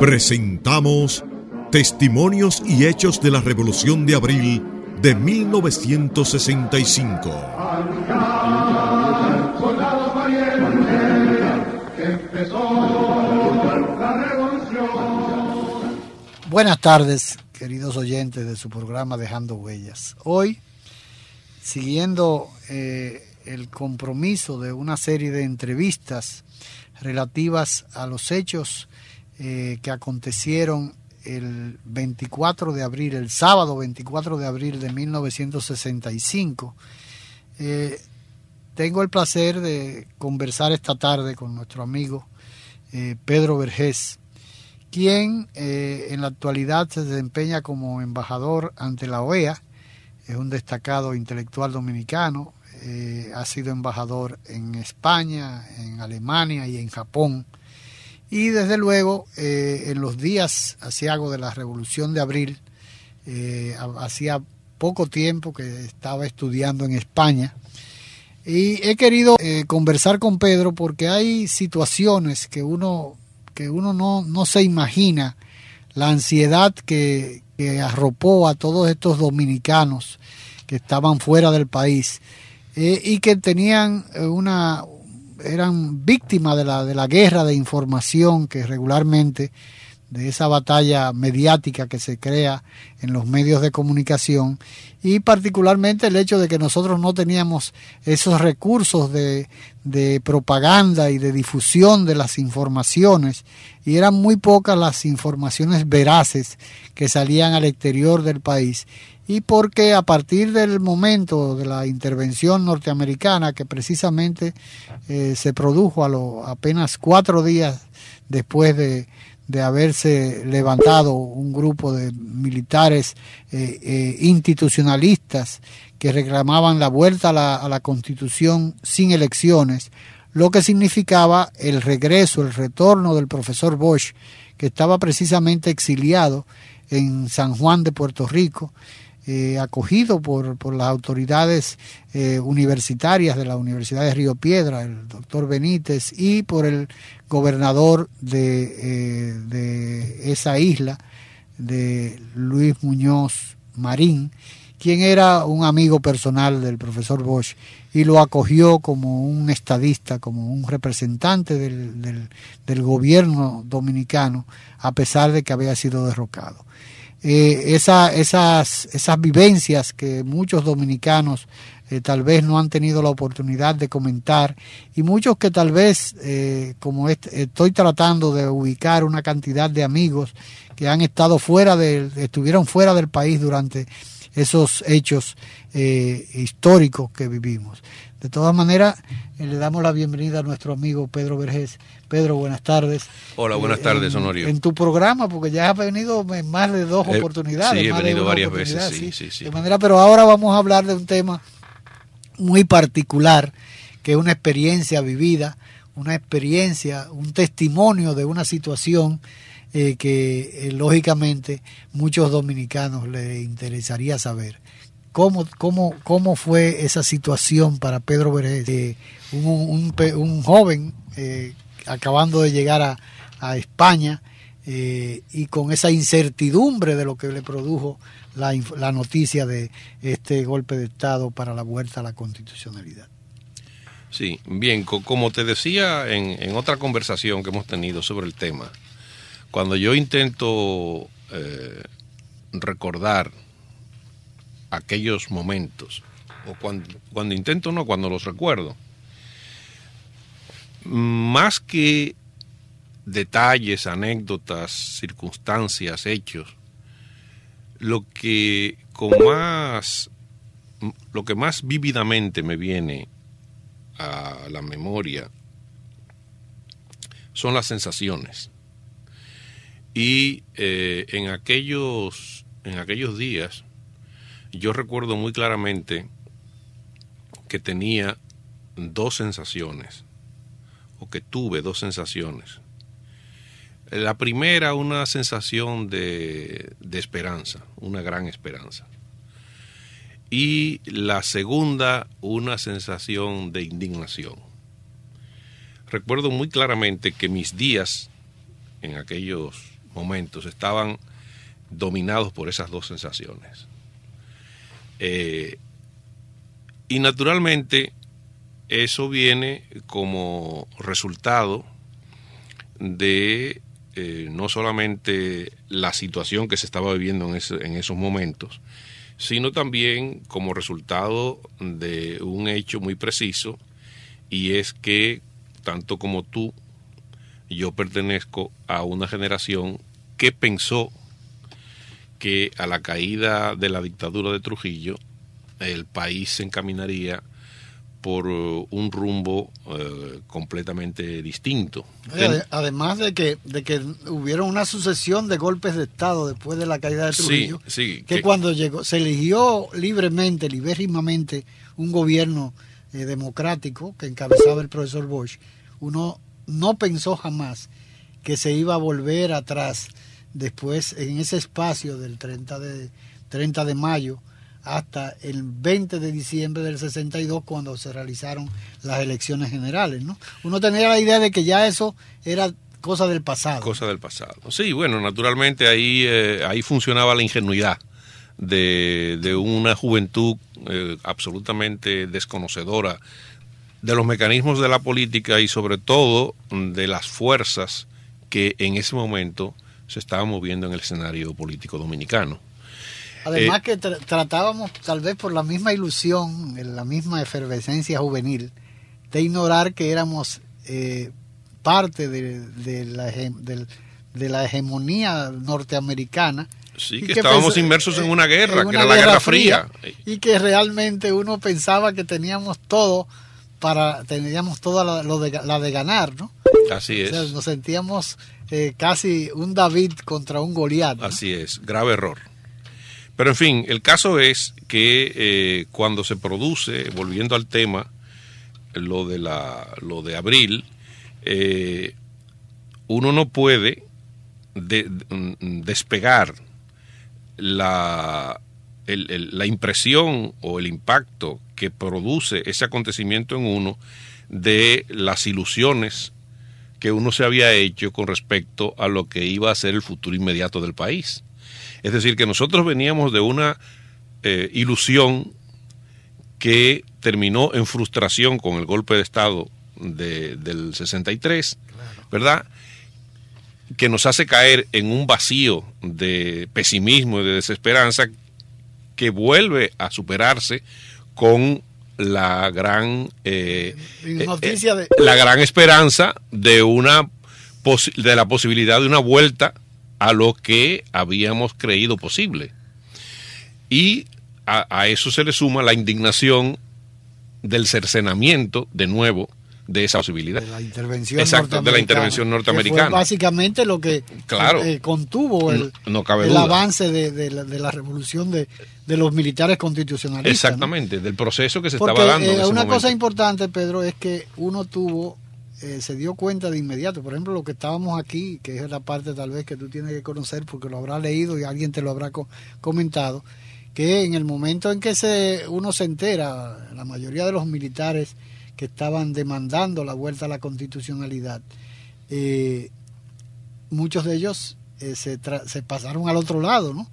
Presentamos Testimonios y Hechos de la Revolución de Abril de 1965. Buenas tardes, queridos oyentes de su programa Dejando Huellas. Hoy, siguiendo eh, el compromiso de una serie de entrevistas relativas a los hechos eh, que acontecieron el 24 de abril, el sábado 24 de abril de 1965. Eh, tengo el placer de conversar esta tarde con nuestro amigo eh, Pedro Vergés, quien en la actualidad se desempeña como embajador ante la OEA, es un destacado intelectual dominicano, ha sido embajador en España, en Alemania y en Japón y desde luego, eh, en los días asiago de la Revolución de Abril, eh, hacía poco tiempo que estaba estudiando en España. Y he querido eh, conversar con Pedro porque hay situaciones que uno, que uno no, no se imagina, la ansiedad que, que arropó a todos estos dominicanos que estaban fuera del país y que tenían una, eran víctimas de la, de la guerra de información que regularmente, de esa batalla mediática que se crea en los medios de comunicación y particularmente el hecho de que nosotros no teníamos esos recursos de, de propaganda y de difusión de las informaciones y eran muy pocas las informaciones veraces que salían al exterior del país y porque a partir del momento de la intervención norteamericana, que precisamente eh, se produjo a lo, apenas cuatro días después de, haberse levantado un grupo de militares eh, eh, institucionalistas que reclamaban la vuelta a la constitución sin elecciones, lo que significaba el regreso, el retorno del profesor Bosch, que estaba precisamente exiliado en San Juan de Puerto Rico eh, acogido por, por, las autoridades eh, universitarias de la Universidad de Río Piedra, el doctor Benítez, y por el gobernador de, eh, de esa isla, de Luis Muñoz Marín, quien era un amigo personal del profesor Bosch y lo acogió como un estadista, como un representante del, del, del gobierno dominicano, a pesar de que había sido derrocado eh, esa, esas, esas vivencias que muchos dominicanos eh, tal vez no han tenido la oportunidad de comentar y muchos que tal vez, eh, como estoy tratando de ubicar una cantidad de amigos que han estado fuera del, estuvieron fuera del país durante esos hechos eh, históricos que vivimos. De todas maneras, eh, le damos la bienvenida a nuestro amigo Pedro Vergés. Pedro, buenas tardes. Hola, buenas eh, tardes, Honorio. En, tu programa, porque ya has venido en más de dos oportunidades. Sí, he venido varias veces, sí, sí, sí. De manera, pero ahora vamos a hablar de un tema muy particular, que es una experiencia vivida, una experiencia, un testimonio de una situación eh, que lógicamente muchos dominicanos les interesaría saber. ¿Cómo, cómo, cómo fue esa situación para Pedro Vergés, un, un, joven eh, acabando de llegar a, a España eh, y con esa incertidumbre de lo que le produjo la, la noticia de este golpe de Estado para la vuelta a la constitucionalidad? Sí, bien, como te decía en, en otra conversación que hemos tenido sobre el tema, cuando yo intento eh, recordar aquellos momentos, o cuando, intento no, cuando los recuerdo, más que detalles, anécdotas, circunstancias, hechos, lo que con más lo que más vívidamente me viene a la memoria son las sensaciones. Y eh, en, aquellos, en aquellos días yo recuerdo muy claramente que tenía dos sensaciones, o que tuve dos sensaciones. La primera, una sensación de, de esperanza, una gran esperanza. Y la segunda, una sensación de indignación. Recuerdo muy claramente que mis días en aquellos momentos estaban dominados por esas dos sensaciones. Eh, y naturalmente eso viene como resultado de eh, no solamente la situación que se estaba viviendo en, en esos momentos, sino también como resultado de un hecho muy preciso, y es que tanto como tú, yo pertenezco a una generación que pensó que a la caída de la dictadura de Trujillo el país se encaminaría por uh, un rumbo uh, completamente distinto. Además de que, de que hubieron una sucesión de golpes de Estado después de la caída de Trujillo, que, cuando llegó, se eligió libremente, libérrimamente, un gobierno eh, democrático que encabezaba el profesor Bosch, uno no pensó jamás que se iba a volver atrás después en ese espacio del 30 de, 30 de mayo hasta el 20 de diciembre del 62 cuando se realizaron las elecciones generales. ¿no? Uno tenía la idea de que ya eso era cosa del pasado. Cosa del pasado. Sí, bueno, naturalmente ahí, eh, ahí funcionaba la ingenuidad de, de una juventud eh, absolutamente desconocedora de los mecanismos de la política y sobre todo de las fuerzas que en ese momento se estaban moviendo en el escenario político dominicano. Además eh, que tratábamos, tal vez por la misma ilusión, la misma efervescencia juvenil, de ignorar que éramos eh, parte de, la, de, la hegemonía norteamericana. Sí, que, estábamos inmersos en una guerra, que era la Guerra Fría. Y que realmente uno pensaba que teníamos todo para, teníamos toda la de ganar, ¿no? Así es. nos sentíamos eh, casi un David contra un Goliat. Así es, grave error. Pero en fin, el caso es que eh, cuando se produce, volviendo al tema, lo de, la, lo de abril, eh, uno no puede mm, despegar la, la impresión o el impacto que produce ese acontecimiento en uno de las ilusiones que uno se había hecho con respecto a lo que iba a ser el futuro inmediato del país. Es decir, que nosotros veníamos de una eh, ilusión que terminó en frustración con el golpe de Estado del 63, ¿verdad? Que nos hace caer en un vacío de pesimismo y de desesperanza que vuelve a superarse con la gran eh, eh, la gran esperanza de una de la posibilidad de una vuelta a lo que habíamos creído posible. Y a, eso se le suma la indignación del cercenamiento, de nuevo, de esa posibilidad. De la intervención Exacto, de la intervención norteamericana. básicamente lo que claro, eh, contuvo el, el avance de, la, revolución de, los militares constitucionalistas. Exactamente, del proceso que se estaba dando. Eh, una cosa importante, Pedro, es que uno tuvo eh, se dio cuenta de inmediato. Por ejemplo, lo que estábamos aquí, que es la parte tal vez que tú tienes que conocer porque lo habrá leído y alguien te lo habrá comentado, que en el momento en que se, uno se entera, la mayoría de los militares que estaban demandando la vuelta a la constitucionalidad, eh, muchos de ellos eh, se, se, pasaron al otro lado, ¿no?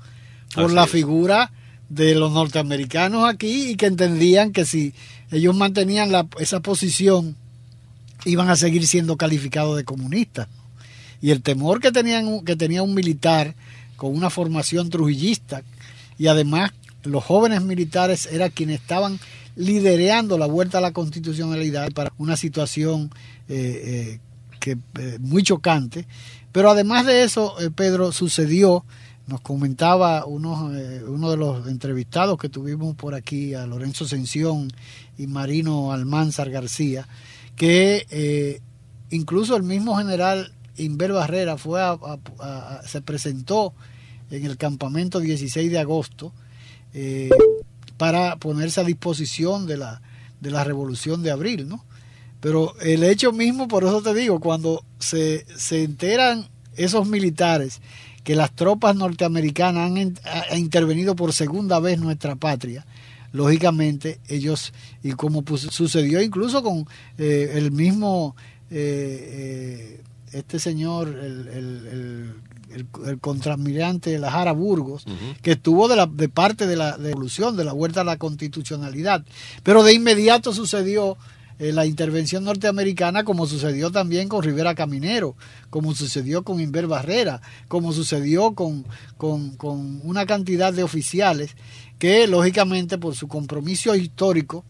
Por la figura de los norteamericanos aquí y que entendían que si ellos mantenían la, esa posición iban a seguir siendo calificados de comunistas. Y el temor que, tenían, que tenía un militar con una formación trujillista y además los jóvenes militares eran quienes estaban liderando la vuelta a la constitucionalidad para una situación eh, eh, que, eh, muy chocante. Pero además de eso, Pedro, sucedió, nos comentaba uno, uno de los entrevistados que tuvimos por aquí, a Lorenzo Sención y Marino Almanzar García, que eh, incluso el mismo general Inver Barrera fue a, se presentó en el campamento 16 de agosto eh, para ponerse a disposición de la, de la revolución de abril, ¿no? Pero el hecho mismo, por eso te digo, cuando se, se enteran esos militares que las tropas norteamericanas han, intervenido por segunda vez nuestra patria, lógicamente ellos, y como sucedió incluso con eh, el mismo, eh, eh, este señor, el, el, contramirante Lajara Burgos, que estuvo de, la, de parte de la de evolución, de la vuelta a la constitucionalidad. Pero de inmediato sucedió eh, la intervención norteamericana, como sucedió también con Rivera Caminero, como sucedió con Inver Barrera, como sucedió con, con, una cantidad de oficiales que, lógicamente, por su compromiso histórico,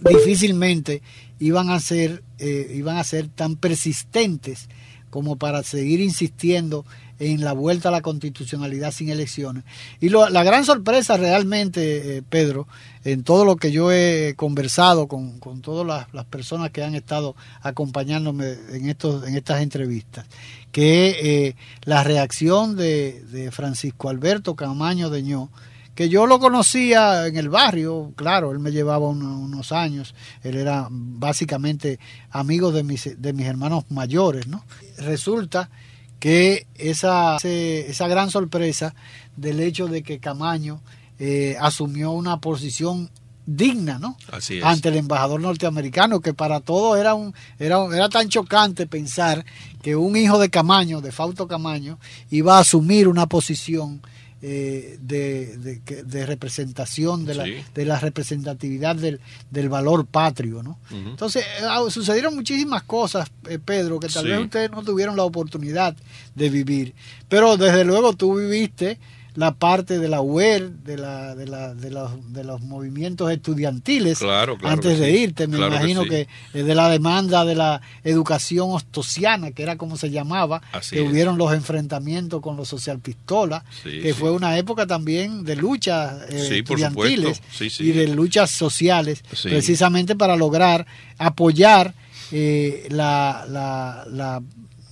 difícilmente iban a ser, eh, iban a ser tan persistentes como para seguir insistiendo en la vuelta a la constitucionalidad sin elecciones. Y la gran sorpresa realmente, eh, Pedro, en todo lo que yo he conversado con, todas las, personas que han estado acompañándome en, estos, en estas entrevistas, que eh, la reacción de, Francisco Alberto Camaño Deñó, que yo lo conocía en el barrio, claro, él me llevaba unos años, él era básicamente amigo de mis, de mis hermanos mayores, ¿no? Resulta que esa, esa gran sorpresa del hecho de que Camaño eh, asumió una posición digna, ¿no? Ante el embajador norteamericano, que para todo era un, era, era tan chocante pensar que un hijo de Camaño, de Fausto Camaño, iba a asumir una posición eh, de, de, representación, de la, de la representatividad del, del valor patrio. ¿no? Entonces, ah, sucedieron muchísimas cosas, eh, Pedro, que tal vez ustedes no tuvieron la oportunidad de vivir, pero desde luego tú viviste la parte de la UER, de, la, de, la, de, los, de los movimientos estudiantiles, antes de irte, me imagino que, de la demanda de la educación ostosiana, que era como se llamaba, que hubieron los enfrentamientos con los socialpistolas, que fue una época también de luchas eh, estudiantiles y de luchas sociales, precisamente para lograr apoyar eh, la, la,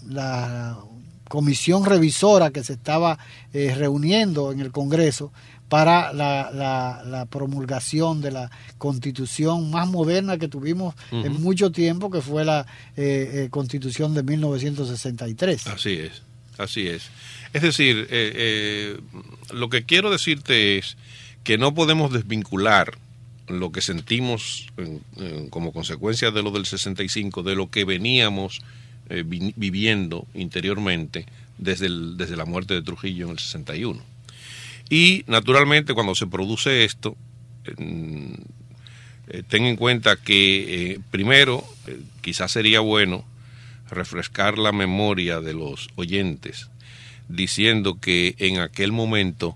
la comisión revisora que se estaba eh, reuniendo en el Congreso para la, promulgación de la constitución más moderna que tuvimos en mucho tiempo, que fue la eh, eh, constitución de 1963. Así es, así es. Es decir, lo que quiero decirte es que no podemos desvincular lo que sentimos como consecuencia de lo del 65, de lo que veníamos eh, viviendo interiormente desde, desde la muerte de Trujillo en el 61. Y naturalmente cuando se produce esto, eh, ten en cuenta que eh, primero quizás sería bueno refrescar la memoria de los oyentes diciendo que en aquel momento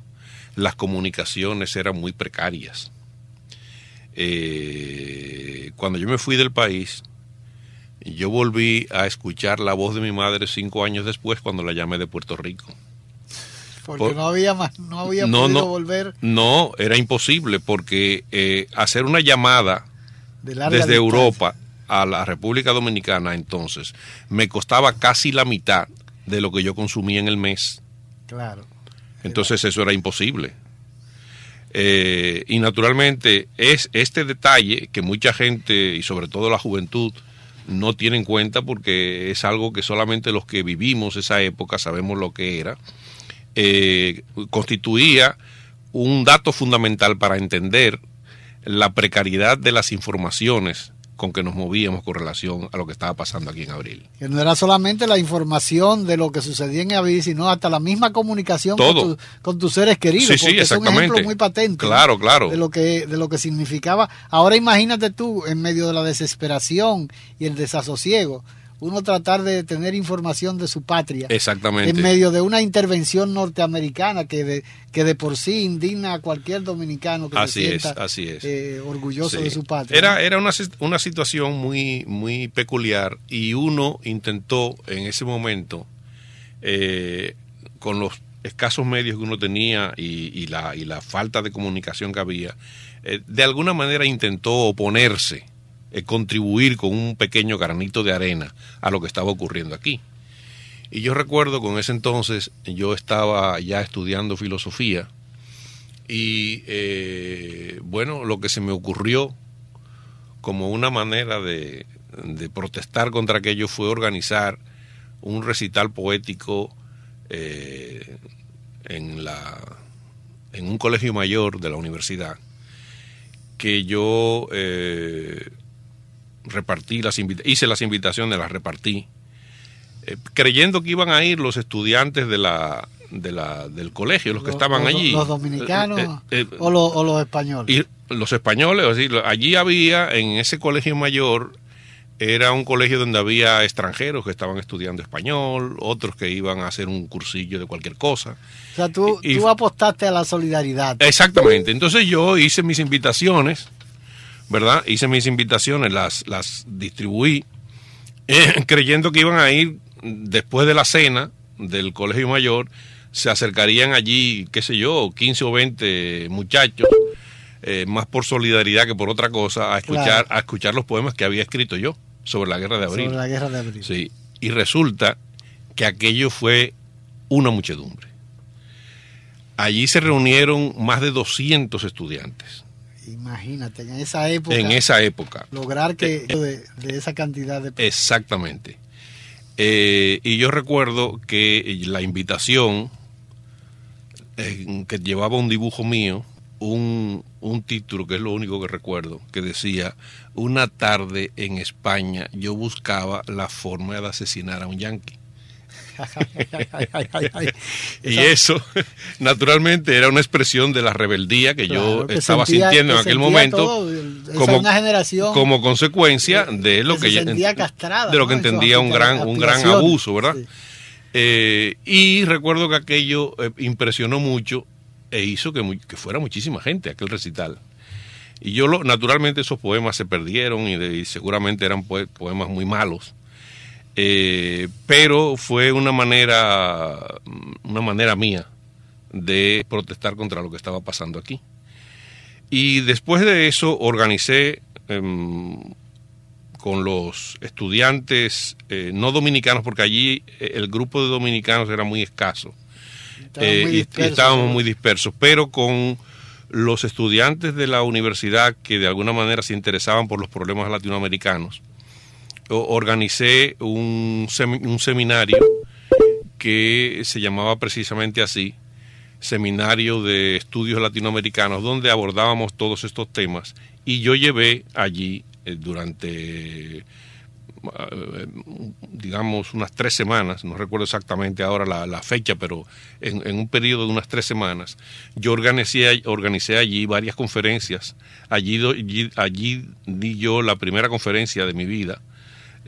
las comunicaciones eran muy precarias. cuando yo me fui del país, yo volví a escuchar la voz de mi madre cinco años después cuando la llamé de Puerto Rico. Porque no había más, no había podido volver. No, era imposible porque eh, hacer una llamada desde Europa a la República Dominicana entonces me costaba casi la mitad de lo que yo consumía en el mes. Claro. Entonces eso era imposible. Eh, y naturalmente es este detalle que mucha gente y sobre todo la juventud no tiene en cuenta porque es algo que solamente los que vivimos esa época sabemos lo que era, eh, constituía un dato fundamental para entender la precariedad de las informaciones con que nos movíamos con relación a lo que estaba pasando aquí en abril. Que no era solamente la información de lo que sucedía en abril, sino hasta la misma comunicación con, tus seres queridos. Sí, sí, Es un ejemplo muy patente. Claro, claro. De lo, que, de lo que significaba. Ahora imagínate tú, en medio de la desesperación y el desasosiego, uno tratar de tener información de su patria. Exactamente. En medio de una intervención norteamericana que de, que de por sí indigna a cualquier dominicano que se sienta así es. Eh, orgulloso de su patria. Era, era una, una situación muy, muy peculiar y uno intentó en ese momento, eh, con los escasos medios que uno tenía y, la, y la falta de comunicación que había, eh, de alguna manera intentó oponerse eh, contribuir con un pequeño granito de arena a lo que estaba ocurriendo aquí. Y yo recuerdo con ese entonces yo estaba ya estudiando filosofía y eh, bueno, lo que se me ocurrió como una manera de, protestar contra aquello fue organizar un recital poético eh, en, la, en un colegio mayor de la universidad que yo repartí las hice las invitaciones, las repartí eh, creyendo que iban a ir los estudiantes de la, de la, del colegio, los que estaban allí. ¿Los dominicanos eh, o, los, o, los españoles? Y los españoles, allí había, en ese colegio mayor, era un colegio donde había extranjeros que estaban estudiando español, otros que iban a hacer un cursillo de cualquier cosa. O sea, tú, tú apostaste a la solidaridad. Exactamente. Entonces yo hice mis invitaciones, ¿verdad? Hice mis invitaciones, las, las distribuí, eh, creyendo que iban a ir después de la cena del colegio mayor, se acercarían allí, qué sé yo, 15 o 20 muchachos, eh, más por solidaridad que por otra cosa, a escuchar, a escuchar los poemas que había escrito yo sobre la guerra de abril. Sobre la guerra de abril. Sí, y resulta que aquello fue una muchedumbre. Allí se reunieron más de 200 estudiantes. Imagínate, en esa época. En esa época. Lograr que de, esa cantidad de. Exactamente. Eh, y yo recuerdo que la invitación eh, que llevaba un dibujo mío un, un título que es lo único que recuerdo, que decía, una tarde en España yo buscaba la forma de asesinar a un yanqui. y eso, naturalmente, era una expresión de la rebeldía que yo estaba sintiendo en aquel momento como, una generación como consecuencia de lo que, de lo que entendía un gran, un gran abuso, ¿verdad? Eh, y recuerdo que aquello eh, impresionó mucho e hizo que, que fuera muchísima gente aquel recital. Y yo, lo, naturalmente, esos poemas se perdieron y, seguramente eran poemas muy malos. Eh, pero fue una manera, una manera mía de protestar contra lo que estaba pasando aquí. Y después de eso organicé em, con los estudiantes eh, no dominicanos, porque allí eh, el grupo de dominicanos era muy escaso eh, y, estábamos muy dispersos, pero con los estudiantes de la universidad que de alguna manera se interesaban por los problemas latinoamericanos, organicé un, un seminario que se llamaba precisamente así, Seminario de Estudios Latinoamericanos, donde abordábamos todos estos temas y yo llevé allí eh, durante eh, digamos, unas tres semanas, no recuerdo exactamente ahora la, fecha, pero en, un periodo de unas tres semanas, yo organicé, organicé allí varias conferencias. Allí, allí, di yo la primera conferencia de mi vida,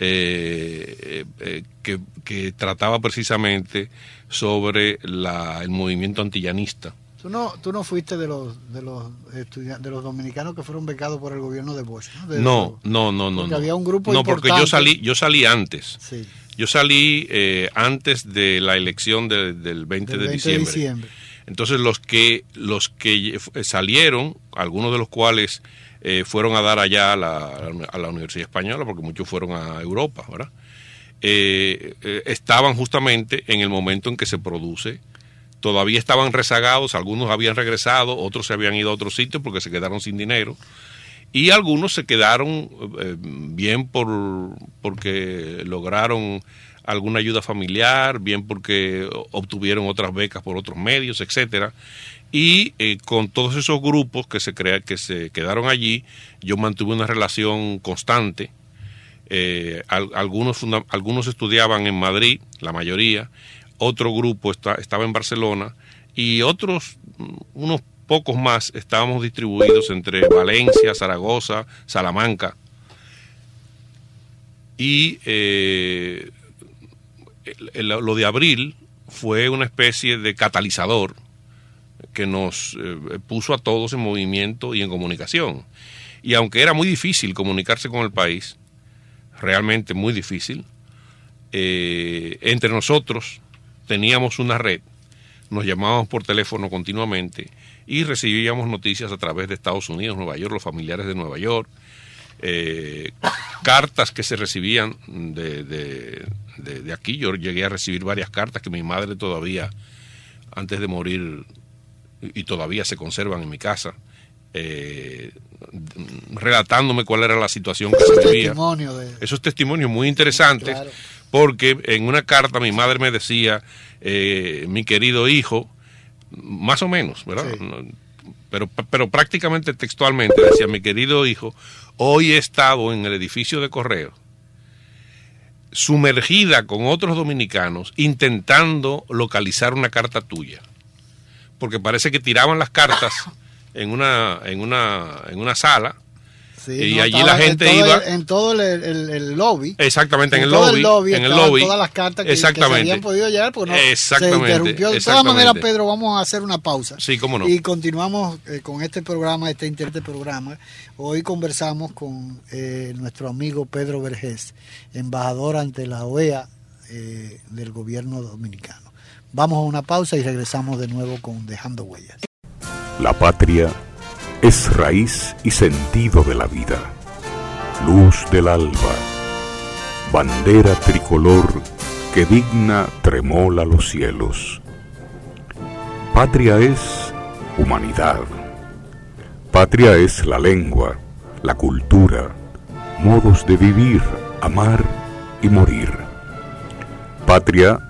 eh, eh, que, trataba precisamente sobre la, el movimiento antillanista Tú no, tú no fuiste de los de los de los dominicanos que fueron becados por el gobierno de Bosch, ¿no? no, no, no, no. había un grupo No, porque yo salí, yo salí antes. Sí. Yo salí eh, antes de la elección del 20, de, diciembre. Entonces los que los que salieron, algunos de los cuales eh, fueron a dar allá a la, a la Universidad Española, porque muchos fueron a Europa, ¿verdad? Eh, estaban justamente en el momento en que se produce todavía estaban rezagados, algunos habían regresado, otros se habían ido a otros sitios porque se quedaron sin dinero y algunos se quedaron eh, bien por porque lograron alguna ayuda familiar, bien porque obtuvieron otras becas por otros medios, etcétera. Y eh, con todos esos grupos que se crea, que se quedaron allí, yo mantuve una relación constante. Eh, algunos, algunos estudiaban en Madrid, la mayoría, otro grupo estaba en Barcelona y otros, unos pocos más, estábamos distribuidos entre Valencia, Zaragoza, Salamanca. Y eh, lo de abril fue una especie de catalizador que nos eh, puso a todos en movimiento y en comunicación. Y aunque era muy difícil comunicarse con el país, realmente muy difícil, eh, entre nosotros teníamos una red, nos llamábamos por teléfono continuamente y recibíamos noticias a través de Estados Unidos, Nueva York, los familiares de Nueva York, eh, cartas que se recibían de, de, aquí. Yo llegué a recibir varias cartas que mi madre todavía, antes de morir, y todavía se conservan en mi casa, eh, relatándome cuál era la situación que se vivía. Esos testimonios muy interesantes porque en una carta mi madre me decía, eh, mi querido hijo, más o menos, ¿verdad? Pero, pero prácticamente textualmente decía, mi querido hijo, hoy he estado en el edificio de correo sumergida con otros dominicanos intentando localizar una carta tuya. Porque parece que tiraban las cartas en una, en una, en una sala y allí la gente iba. en todo el, lobby. Exactamente, en, el lobby. en el lobby. Todas las cartas que, se habían podido llegar, pues no, se interrumpió. De todas maneras, Pedro, vamos a hacer una pausa. Sí, cómo no. Y continuamos eh, con este programa, este intérprete programa. Hoy conversamos con eh, nuestro amigo Pedro Vergés, embajador ante la OEA eh, del gobierno dominicano. Vamos a una pausa y regresamos de nuevo con Dejando Huellas. La patria es raíz y sentido de la vida, luz del alba, bandera tricolor que digna tremola los cielos. Patria es humanidad. Patria es la lengua, la cultura, modos de vivir, amar y morir. Patria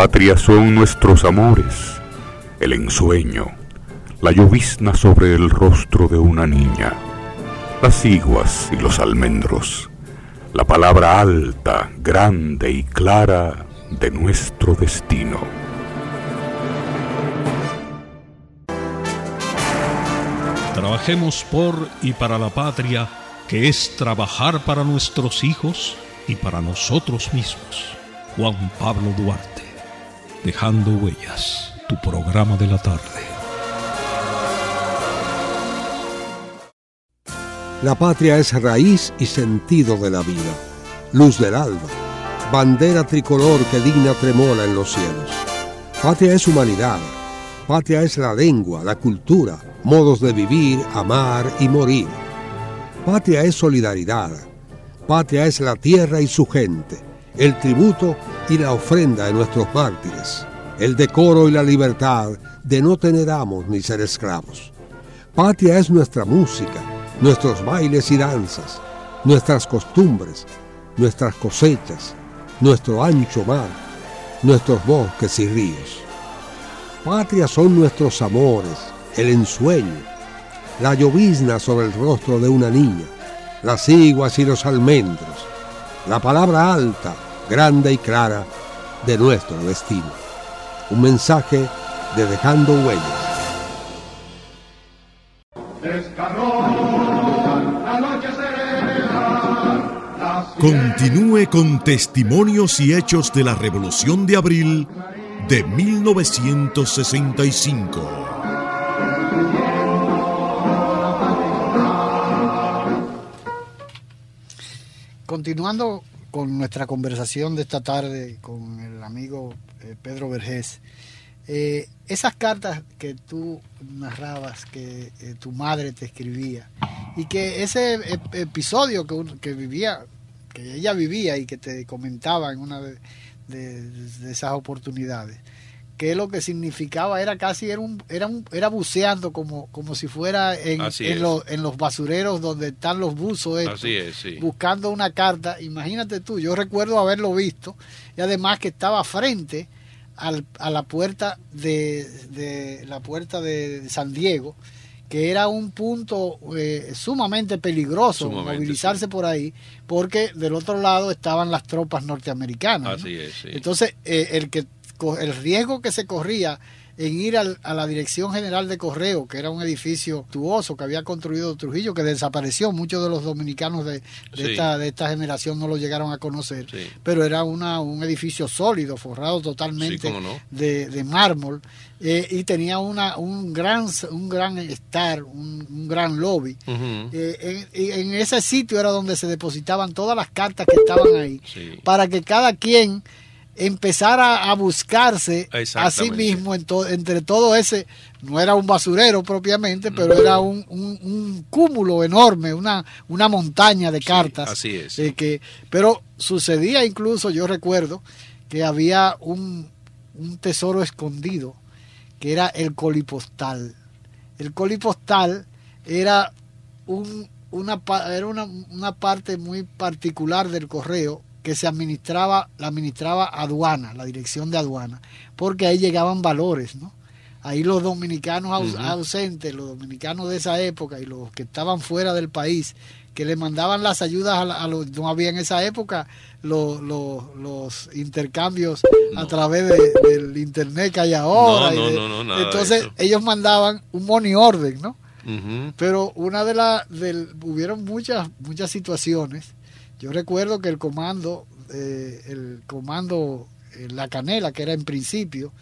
Patria son nuestros amores, el ensueño, la llovizna sobre el rostro de una niña, las iguas y los almendros, la palabra alta, grande y clara de nuestro destino. Trabajemos por y para la patria, que es trabajar para nuestros hijos y para nosotros mismos. Juan Pablo Duarte, dejando huellas, tu programa de la tarde. La patria es raíz y sentido de la vida, luz del alba, bandera tricolor que digna tremola en los cielos. Patria es humanidad, patria es la lengua, la cultura, modos de vivir, amar y morir. Patria es solidaridad, patria es la tierra y su gente, el tributo y la ofrenda de nuestros mártires, el decoro y la libertad de no tener amos ni ser esclavos. Patria es nuestra música, nuestros bailes y danzas, nuestras costumbres, nuestras cosechas, nuestro ancho mar, nuestros bosques y ríos. Patria son nuestros amores, el ensueño, la llovizna sobre el rostro de una niña, las iguas y los almendros, la palabra alta, grande y clara de nuestro destino. Un mensaje de Dejando Huellas. Continúe con testimonios y hechos de la Revolución de Abril de 1965. Continuando con nuestra conversación de esta tarde con el amigo eh, Pedro Vergés, eh, esas cartas que tú narrabas, que eh, tu madre te escribía, y que ese episodio que, que vivía que ella vivía y que te comentaba en una de, esas oportunidades que lo que significaba era casi era un, era un, era buceando como como si fuera en, en, en, los basureros donde están los buzos buscando una carta. Imagínate tú yo recuerdo haberlo visto y además que estaba frente al, a la puerta de, de la puerta de San Diego que era un punto eh, sumamente peligroso movilizarse por ahí, porque del otro lado estaban las tropas norteamericanas. Así es, Entonces, eh, el, que, el riesgo que se corría en ir a la Dirección General de Correo, que era un edificio tuoso que había construido Trujillo, que desapareció. Muchos de los dominicanos de, esta, de esta generación no lo llegaron a conocer, pero era una, un edificio sólido, forrado totalmente de, mármol, eh, y tenía una, un gran un gran estar, un, gran lobby. Eh, en, en, ese sitio era donde se depositaban todas las cartas que estaban ahí, para que cada quien empezar a, buscarse a sí mismo entre todo ese, no era un basurero propiamente, pero era un, un, cúmulo enorme, una, una montaña de cartas. así es. Eh, que, pero sucedía incluso, yo recuerdo, que había un, un tesoro escondido, que era el colipostal. El colipostal era, un, una, era una, una parte muy particular del correo que se administraba, la administraba aduana, la dirección de aduana, porque ahí llegaban valores, ¿no? Ahí los dominicanos ausentes, los dominicanos de esa época y los que estaban fuera del país, que le mandaban las ayudas a, los, no había en esa época los, los, intercambios a través del internet que hay ahora. entonces ellos mandaban un money order, ¿no? Pero una de las, hubieron muchas, muchas situaciones yo recuerdo que el comando, eh, el comando eh, La Canela, que era en principio,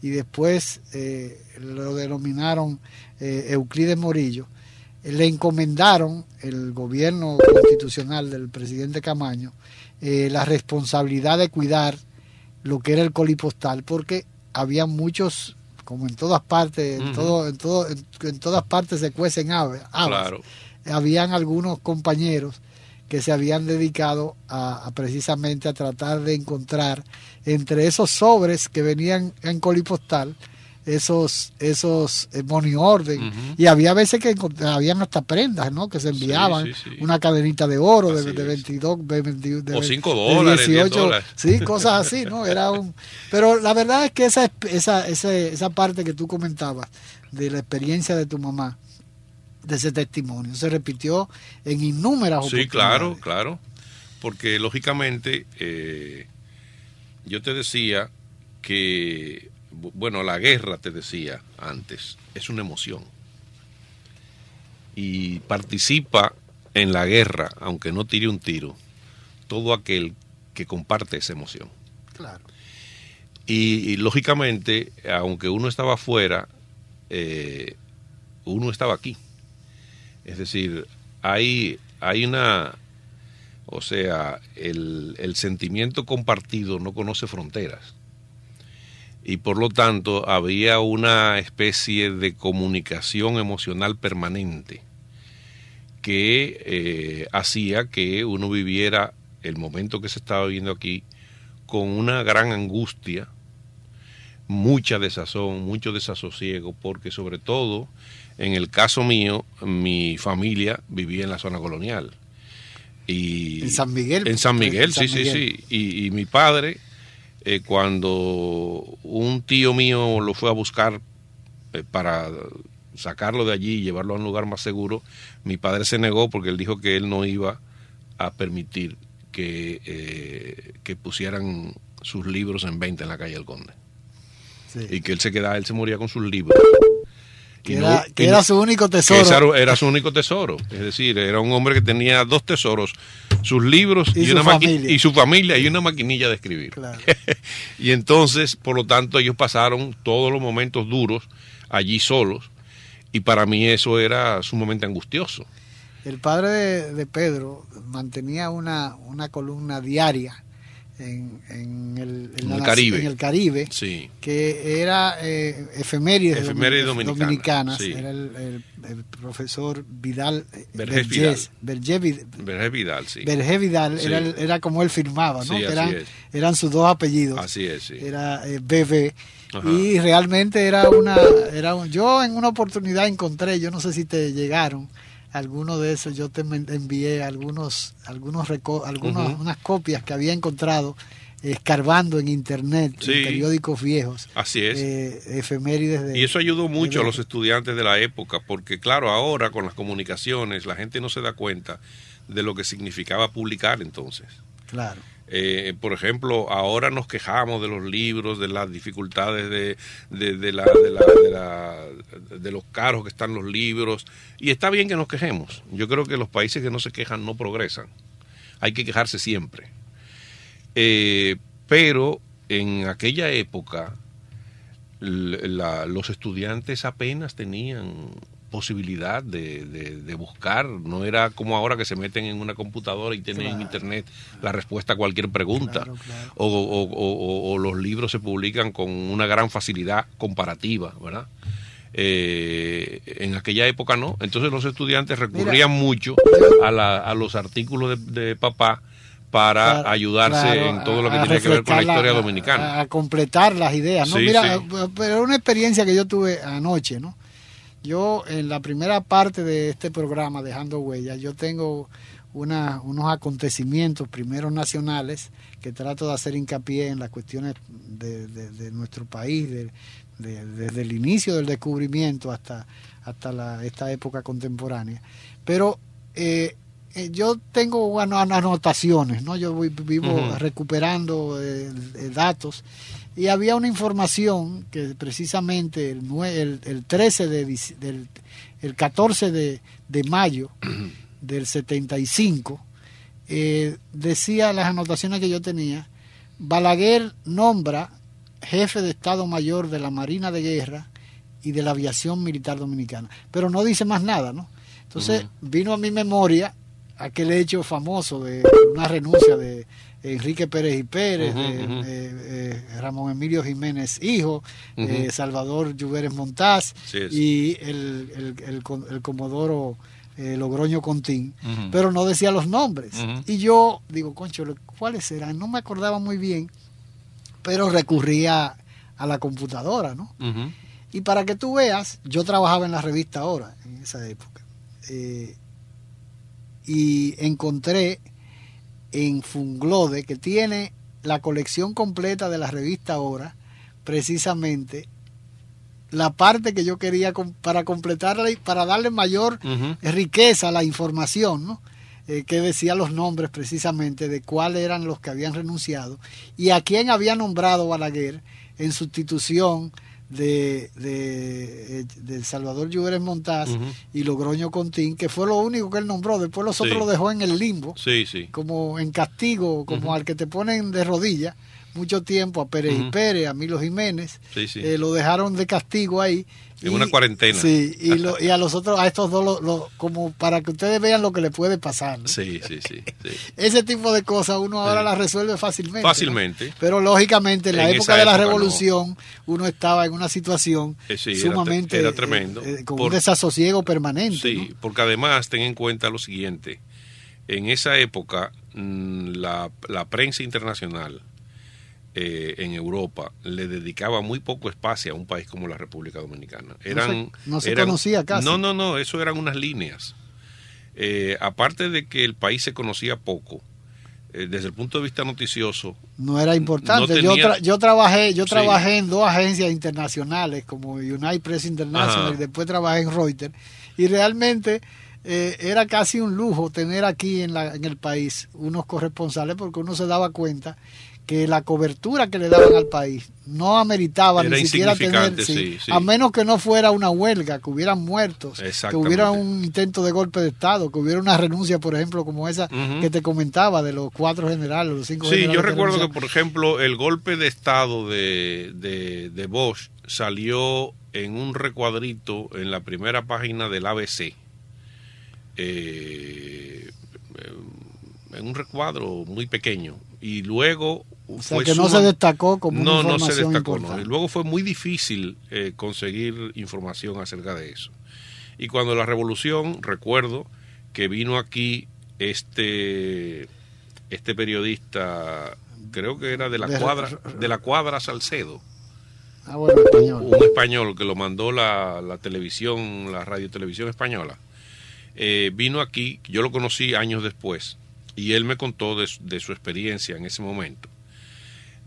y después eh, lo denominaron Euclides Morillo, le encomendaron el gobierno constitucional del presidente Camaño la responsabilidad de cuidar lo que era el colipostal, porque había muchos, como en todas partes, en, todo, en, todo, en, todas partes se cuecen aves, claro. habían algunos compañeros que se habían dedicado a, precisamente a tratar de encontrar entre esos sobres que venían en colipostal esos esos eh, money order. Y había veces que habían hasta prendas no que se enviaban una cadenita de oro de, 22 de, o 5 dólares 18 sí cosas así no era un pero la verdad es que esa esa esa, esa parte que tú comentabas de la experiencia de tu mamá de ese testimonio. Se repitió en innumerables Sí, claro, claro. Porque lógicamente, eh, yo te decía que, bueno, la guerra, te decía antes, es una emoción. Y participa en la guerra, aunque no tire un tiro, todo aquel que comparte esa emoción. Claro. Y, lógicamente, aunque uno estaba afuera, eh, uno estaba aquí. Es decir, hay, hay una, o sea, el, el sentimiento compartido no conoce fronteras. Y por lo tanto había una especie de comunicación emocional permanente que eh, hacía que uno viviera el momento que se estaba viviendo aquí con una gran angustia, mucha desazón, mucho desasosiego, porque sobre todo en el caso mío, mi familia vivía en la zona colonial. Y ¿En San Miguel? En San Miguel, sí, sí, sí. Y, mi padre, eh, cuando un tío mío lo fue a buscar eh, para sacarlo de allí y llevarlo a un lugar más seguro, mi padre se negó porque él dijo que él no iba a permitir que, eh, que pusieran sus libros en venta en la calle del Conde. Y que él se quedaba, él se moría con sus libros. Que, era, su único tesoro. Era, su único tesoro. Es decir, era un hombre que tenía dos tesoros, sus libros y, una familia. y su familia y una maquinilla de escribir. y entonces, por lo tanto, ellos pasaron todos los momentos duros allí solos y para mí eso era sumamente angustioso. El padre de, Pedro mantenía una, una columna diaria en, el, Caribe. que era eh, efemérides, dominicanas. Era el, profesor Vidal eh, Vergés Vidal. Vidal, sí. Vidal era, como él firmaba, ¿no? eran, eran sus dos apellidos. Así es. Era eh, BB. Y realmente era una, era yo en una oportunidad encontré, yo no sé si te llegaron, algunos de esos yo te envié algunos algunos algunos unas copias que había encontrado escarbando en internet en periódicos viejos así es. eh, efemérides de, y eso ayudó mucho a los estudiantes de la época porque claro ahora con las comunicaciones la gente no se da cuenta de lo que significaba publicar entonces. Claro eh, por ejemplo, ahora nos quejamos de los libros, de las dificultades de, de, la, de, la, de, los caros que están los libros, y está bien que nos quejemos. Yo creo que los países que no se quejan no progresan. Hay que quejarse siempre. Eh, pero en aquella época los estudiantes apenas tenían posibilidad de, de, buscar, no era como ahora que se meten en una computadora y tienen en internet la respuesta a cualquier pregunta, O, los libros se publican con una gran facilidad comparativa, ¿verdad? Eh, en aquella época no, entonces los estudiantes recurrían mucho a, la, a, los artículos de, papá para ayudarse en todo lo que tiene que ver con la historia dominicana. A, completar las ideas, ¿no? Mira, pero una experiencia que yo tuve anoche, ¿no? Yo en la primera parte de este programa, Dejando Huellas, yo tengo una, unos acontecimientos primeros nacionales que trato de hacer hincapié en las cuestiones de, nuestro país, desde el inicio del descubrimiento hasta, hasta la, esta época contemporánea. Pero eh, eh, yo tengo bueno, anotaciones, ¿no? Yo vivo recuperando eh, datos y había una información que precisamente el, el, 13 de, del, el 14 de, de mayo del 75 eh, decía las anotaciones que yo tenía Balaguer nombra jefe de Estado Mayor de la Marina de Guerra y de la Aviación Militar Dominicana. Pero no dice más nada no entonces vino a mi memoria aquel hecho famoso de una renuncia de Enrique Pérez y Pérez, eh, Ramón Emilio Jiménez Hijo, eh, Salvador Lluveres Montaz y el, el, comodoro eh, Logroño Contín, pero no decía los nombres. Y yo digo, concho, ¿cuáles eran? No me acordaba muy bien, pero recurría a la computadora, ¿no? Y para que tú veas, yo trabajaba en la revista Ahora, en esa época, y encontré en Funglode, que tiene la colección completa de la revista Ahora, precisamente la parte que yo quería para completarla y para darle mayor riqueza a la información, ¿no? Eh, que decía los nombres precisamente de cuáles eran los que habían renunciado y a quién había nombrado Balaguer en sustitución de, de, de Salvador Lluveres Montaz y Logroño Contín, que fue lo único que él nombró. Después los otros lo dejó en el limbo, sí, sí. como en castigo, como al que te ponen de rodillas mucho tiempo, a Pérez y Pérez, a Milo Jiménez. Eh, lo dejaron de castigo ahí en una cuarentena. Sí, y, a los otros, a estos dos, como para que ustedes vean lo que le puede pasar. Sí, sí, sí, Ese tipo de cosas uno ahora las resuelve fácilmente. Fácilmente. Pero lógicamente en la época de la revolución uno estaba en una situación eh, sumamente... Era, tremendo. Eh, con un desasosiego permanente. Sí, porque además ten en cuenta lo siguiente. En esa época mm, la, la prensa internacional eh, en Europa le dedicaba muy poco espacio a un país como la República Dominicana. Eran, no se, conocía casi. No, no, no, eso eran unas líneas. Eh, aparte de que el país se conocía poco, eh, desde el punto de vista noticioso. No era importante. yo, yo trabajé, yo trabajé en dos agencias internacionales como United Press International y después trabajé en Reuters y realmente era casi un lujo tener aquí en, la, en el país unos corresponsales porque uno se daba cuenta que la cobertura que le daban al país no ameritaba ni siquiera tener, a menos que no fuera una huelga, que hubieran muertos, que hubiera un intento de golpe de Estado, que hubiera una renuncia, por ejemplo, como esa que te comentaba de los cuatro generales, los cinco Sí, yo recuerdo que, por ejemplo, el golpe de Estado de, de, de Bosch salió en un recuadrito en la primera página del ABC. Eh, en un recuadro muy pequeño. Y luego o sea, que no se destacó como no, no se destacó, Y luego fue muy difícil eh, conseguir información acerca de eso. Y cuando la revolución, recuerdo que vino aquí este, este periodista, creo que era de la cuadra, de la cuadra Salcedo. Ah, bueno, español. Un español que lo mandó la, la televisión, la radio televisión española. Eh, vino aquí, yo lo conocí años después, y él me contó de, de su experiencia en ese momento.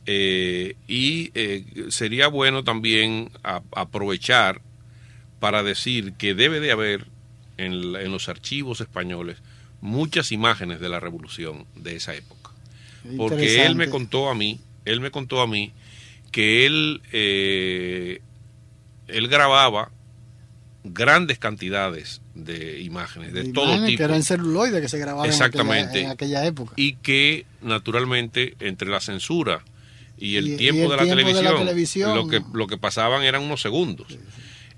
Eh, y eh, sería bueno también aprovechar para decir que debe de haber en, los archivos españoles muchas imágenes de la revolución de esa época. Porque él me contó a mí, él me contó a mí que él, eh, él grababa grandes cantidades de imágenes de, todo tipo. Que eran celuloide que se grababan Exactamente. en aquella época. Y que naturalmente entre la censura y el tiempo, de, la televisión, lo que lo que pasaban eran unos segundos.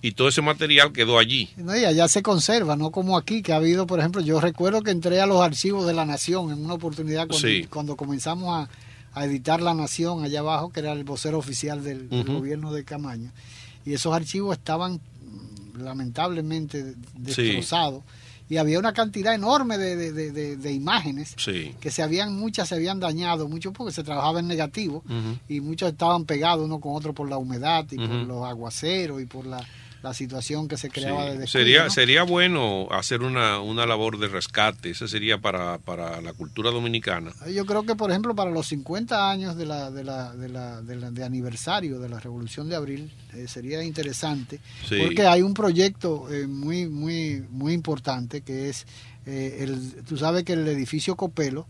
y todo ese material quedó allí. No, y allá se conserva, no como aquí, que ha habido, por ejemplo, yo recuerdo que entré a los archivos de la Nación en una oportunidad cuando, Sí. cuando comenzamos a, a editar La Nación allá abajo, que era el vocero oficial del, gobierno de Camaño, y esos archivos estaban mm, lamentablemente destrozados, y había una cantidad enorme de, de- de- imágenes Sí. que se habían, muchas se habían dañado, mucho porque se trabajaba en negativo, y muchos estaban pegados uno con otro por la humedad y por los aguaceros y por la, la situación que se creaba Sí. de descuido, Sería, ¿no? sería bueno hacer una, una labor de rescate, esa sería para, para la cultura dominicana. Yo creo que, por ejemplo, para los 50 años de, la, de, la, de, la, de, la- de aniversario de la Revolución de Abril, eh, sería interesante, Sí. porque hay un proyecto eh, muy, muy, muy importante que es, eh, el, tú sabes que el edificio Copelo,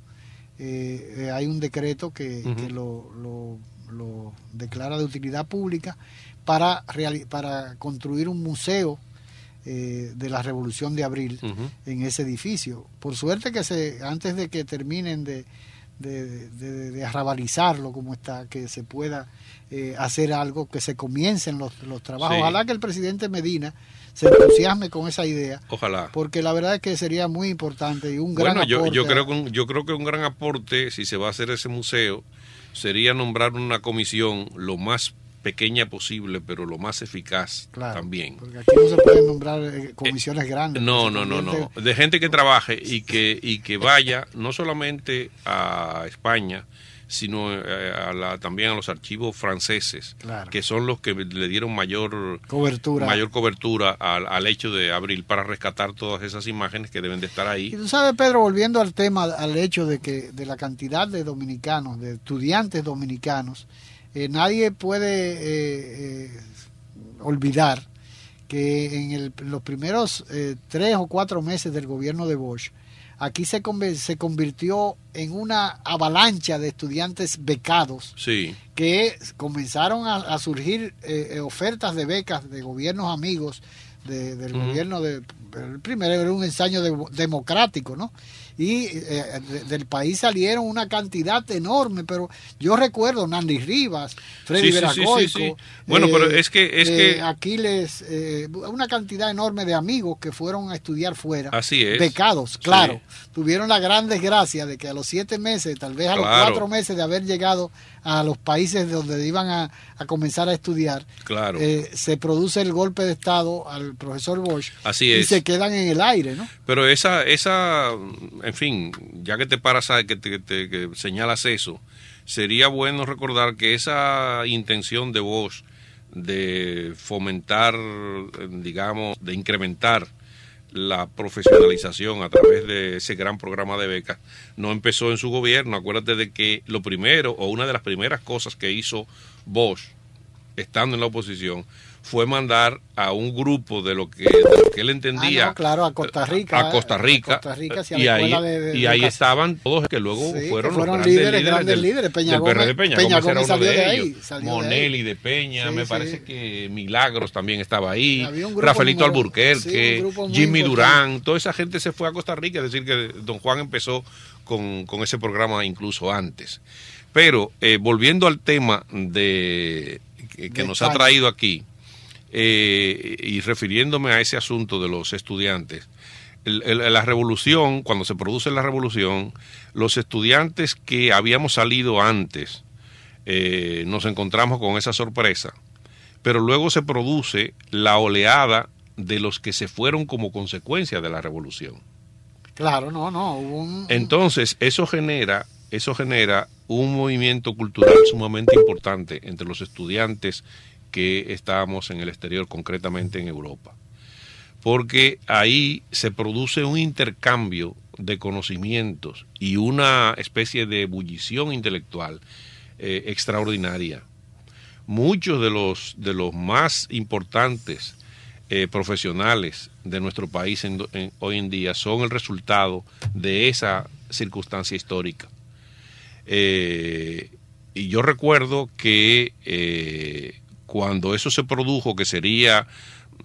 eh, hay un decreto que, que lo, lo, lo declara de utilidad pública para, para construir un museo eh, de la Revolución de Abril en ese edificio. Por suerte que se antes de que terminen de, de, de- de arrabalizarlo como está, que se pueda eh, hacer algo, que se comiencen los, los trabajos. Sí. Ojalá que el presidente Medina se entusiasme con esa idea, Ojalá. porque la verdad es que sería muy importante y un gran Bueno, yo, aporte yo, a- creo que un, yo creo que un gran aporte, si se va a hacer ese museo, sería nombrar una comisión lo más pequeña posible, pero lo más eficaz Claro, también. Porque aquí no se pueden nombrar eh, comisiones grandes. No, no, no, no. De gente que trabaje y que, y que vaya no solamente a España, sino eh, a la, también a los archivos franceses, Claro. que son los que le dieron mayor Cobertura. mayor cobertura al, al hecho de abril para rescatar todas esas imágenes que deben de estar Y ahí. tú sabes, Pedro, volviendo al tema, al hecho de que de la cantidad de dominicanos, de estudiantes dominicanos, eh, nadie puede eh, eh, olvidar que en el- los primeros tres o cuatro meses del gobierno de Bosch, aquí se, se convirtió en una avalancha de estudiantes becados Sí, que comenzaron a, a surgir eh, ofertas de becas de gobiernos amigos de- del gobierno de el primero era un ensayo de- democrático no y eh, de- del país salieron una cantidad enorme pero yo recuerdo Nandy Rivas Freddy Sí, sí, sí, sí, Veragoico. Bueno, pero es que- es eh, que- Aquiles eh, una cantidad enorme de amigos que fueron a estudiar fuera Así es. becados claro tuvieron la gran desgracia de que a los siete meses tal vez a los cuatro meses de haber llegado a los países donde iban a, a comenzar a estudiar, claro. eh, se produce el golpe de Estado al profesor Bosch Así y es. se quedan en el aire, ¿no? Pero esa, esa, en fin, ya que te paras, a- que, te, que te- que señalas eso, sería bueno recordar que esa intención de vos de fomentar, eh, digamos, de incrementar la profesionalización a través de ese gran programa de becas no empezó en su gobierno. Acuérdate de que lo primero o una de las primeras cosas que hizo Bosch estando en la oposición fue mandar a un grupo de lo que, de lo que él entendía Ah, no, claro, a Costa Rica, a Costa a Rica, Costa Rica, hacia y la ahí, de- de y ahí estaban todos que luego Sí, que fueron, los fueron grandes líderes, líderes, grandes del, líderes. Peña del Gómez- PRD. Peña, Peña Gómez Gómez uno salió de de ahí, salió de. Monelli de Peña, Sí, me sí. parece que Milagros también estaba ahí, Rafaelito muy- Alburquerque, Jimmy. Durán, toda esa gente se fue a Costa Rica, es decir que don Juan empezó con, con ese programa incluso antes. Pero eh, volviendo al tema de que, que De nos ha traído aquí, eh, y refiriéndome a ese asunto de los estudiantes, el- el- la revolución, cuando se produce la revolución, los estudiantes que habíamos salido antes, eh, nos encontramos con esa sorpresa, pero luego se produce la oleada de los que se fueron como consecuencia de la revolución. Claro, no, no, hubo un... Entonces, eso genera, eso genera un movimiento cultural sumamente importante entre los estudiantes que estábamos en el exterior, concretamente en Europa. Porque ahí se produce un intercambio de conocimientos y una especie de ebullición intelectual eh, extraordinaria. Muchos de los, de los más importantes eh, profesionales de nuestro país hoy en día son el resultado de esa circunstancia histórica. Eh, y yo recuerdo que cuando eso se produjo, que sería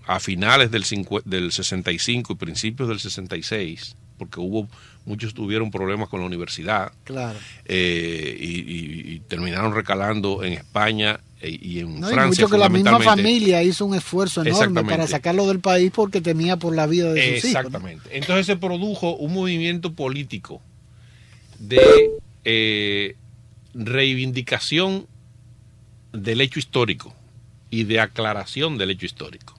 a finales del, cincu- del 65 y principios del 66, porque hubo muchos tuvieron problemas con la universidad Claro. eh, y, y- y terminaron recalando en España e- y en No, y Francia. mucho que la misma familia hizo un esfuerzo enorme Exactamente. para sacarlo del país porque temía por la vida de sus hijos. ¿no? Exactamente. Entonces se produjo un movimiento político de eh, reivindicación del hecho histórico y de aclaración del hecho histórico.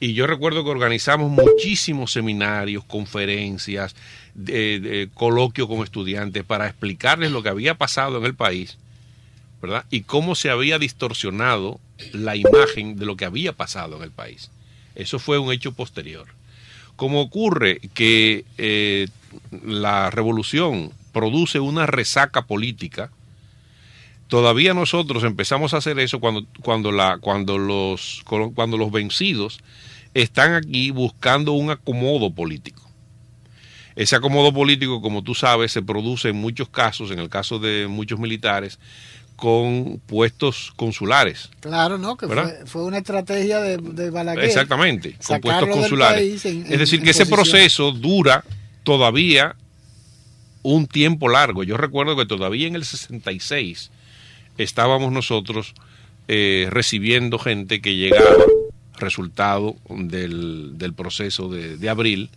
Y yo recuerdo que organizamos muchísimos seminarios, conferencias, de- coloquios con estudiantes para explicarles lo que había pasado en el país, ¿verdad? Y cómo se había distorsionado la imagen de lo que había pasado en el país. Eso fue un hecho posterior. Como ocurre que eh, la revolución produce una resaca política, todavía nosotros empezamos a hacer eso cuando, cuando, la, cuando, los, cuando los vencidos están aquí buscando un acomodo político. Ese acomodo político, como tú sabes, se produce en muchos casos, en el caso de muchos militares, con puestos consulares. Claro, ¿no? Que fue, fue una estrategia de, de Balaguer. Exactamente, con puestos consulares. en- es decir, que ese proceso dura todavía un tiempo largo. Yo recuerdo que todavía en el 66 estábamos nosotros eh, recibiendo gente que llegaba, resultado del, del proceso de, de abril,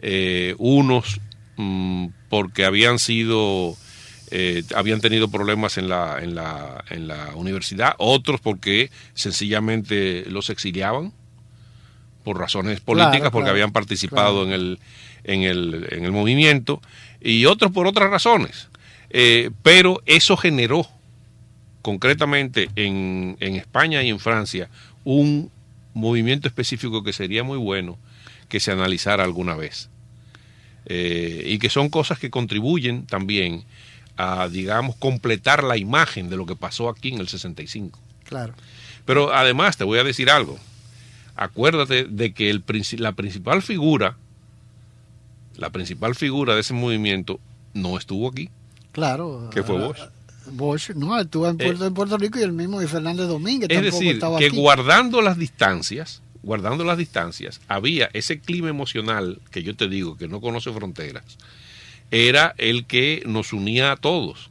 eh, unos mm, porque habían sido eh, habían tenido problemas en la, en, la, en la universidad, otros porque sencillamente los exiliaban por razones políticas, Claro, porque claro, habían participado claro. en, el, en, el, en el movimiento, y otros por otras razones. Eh, pero eso generó concretamente en, en España y en Francia un movimiento específico que sería muy bueno que se analizara alguna vez. Eh, y que son cosas que contribuyen también a, digamos, completar la imagen de lo que pasó aquí en el 65. Claro. Pero además te voy a decir algo. Acuérdate de que el, la principal figura, la principal figura de ese movimiento no estuvo aquí, Claro. que fue Ah, Bosch. No, estuvo en Puerto, Eh, en Puerto Rico y el mismo y Fernández Domínguez Es tampoco decir, estaba que aquí. guardando las distancias, guardando las distancias, había ese clima emocional que yo te digo que no conoce fronteras, era el que nos unía a todos